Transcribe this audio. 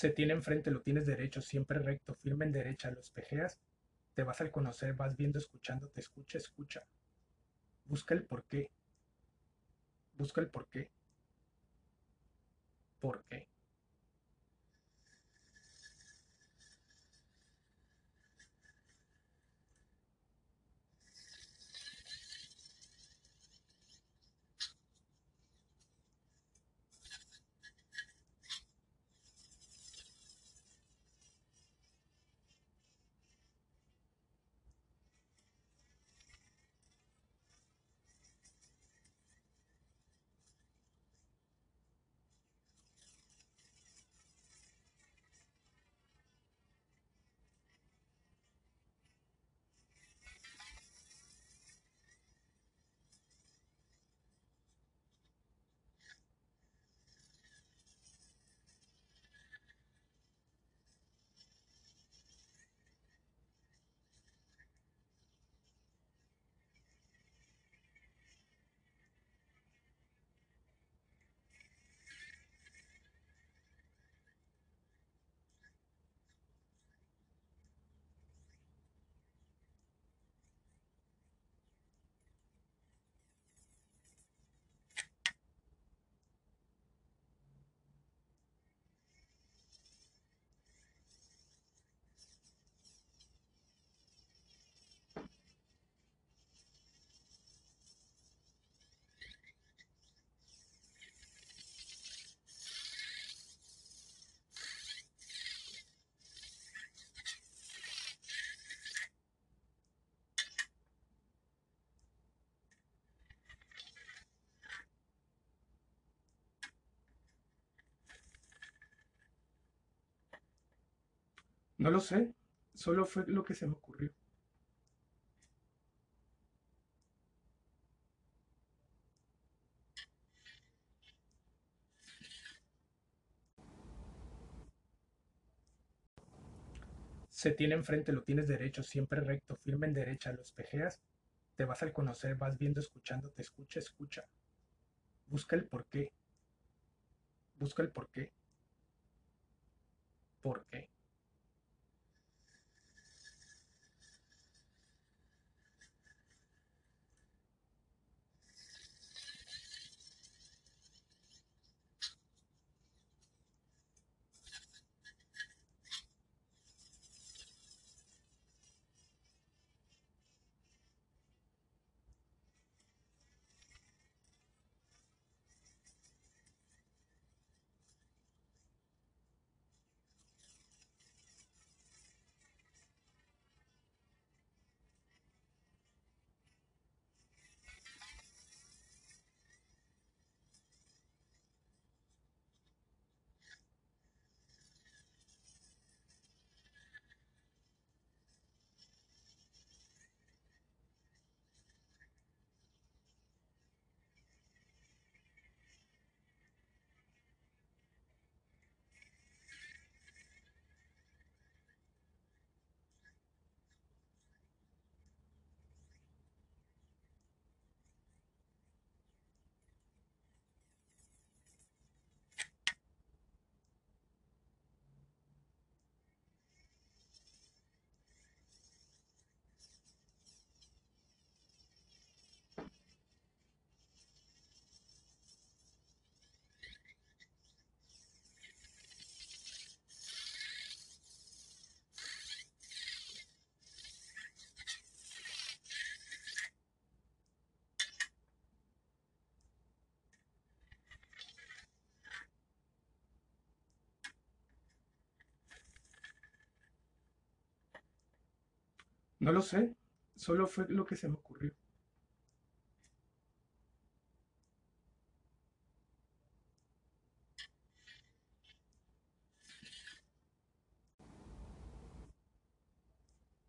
Se tiene enfrente, lo tienes derecho, siempre recto, firme en derecha, lo espejeas, te vas al conocer, vas viendo, escuchando, te escucha, escucha. Busca el por qué. Busca el por qué. ¿Por qué? No lo sé, solo fue lo que se me ocurrió. Se tiene enfrente, lo tienes derecho, siempre recto, firme en derecha, lo espejeas, te vas al conocer, vas viendo, escuchando, te escucha, escucha. Busca el por qué. Busca el por qué. ¿Por qué? No lo sé, solo fue lo que se me ocurrió.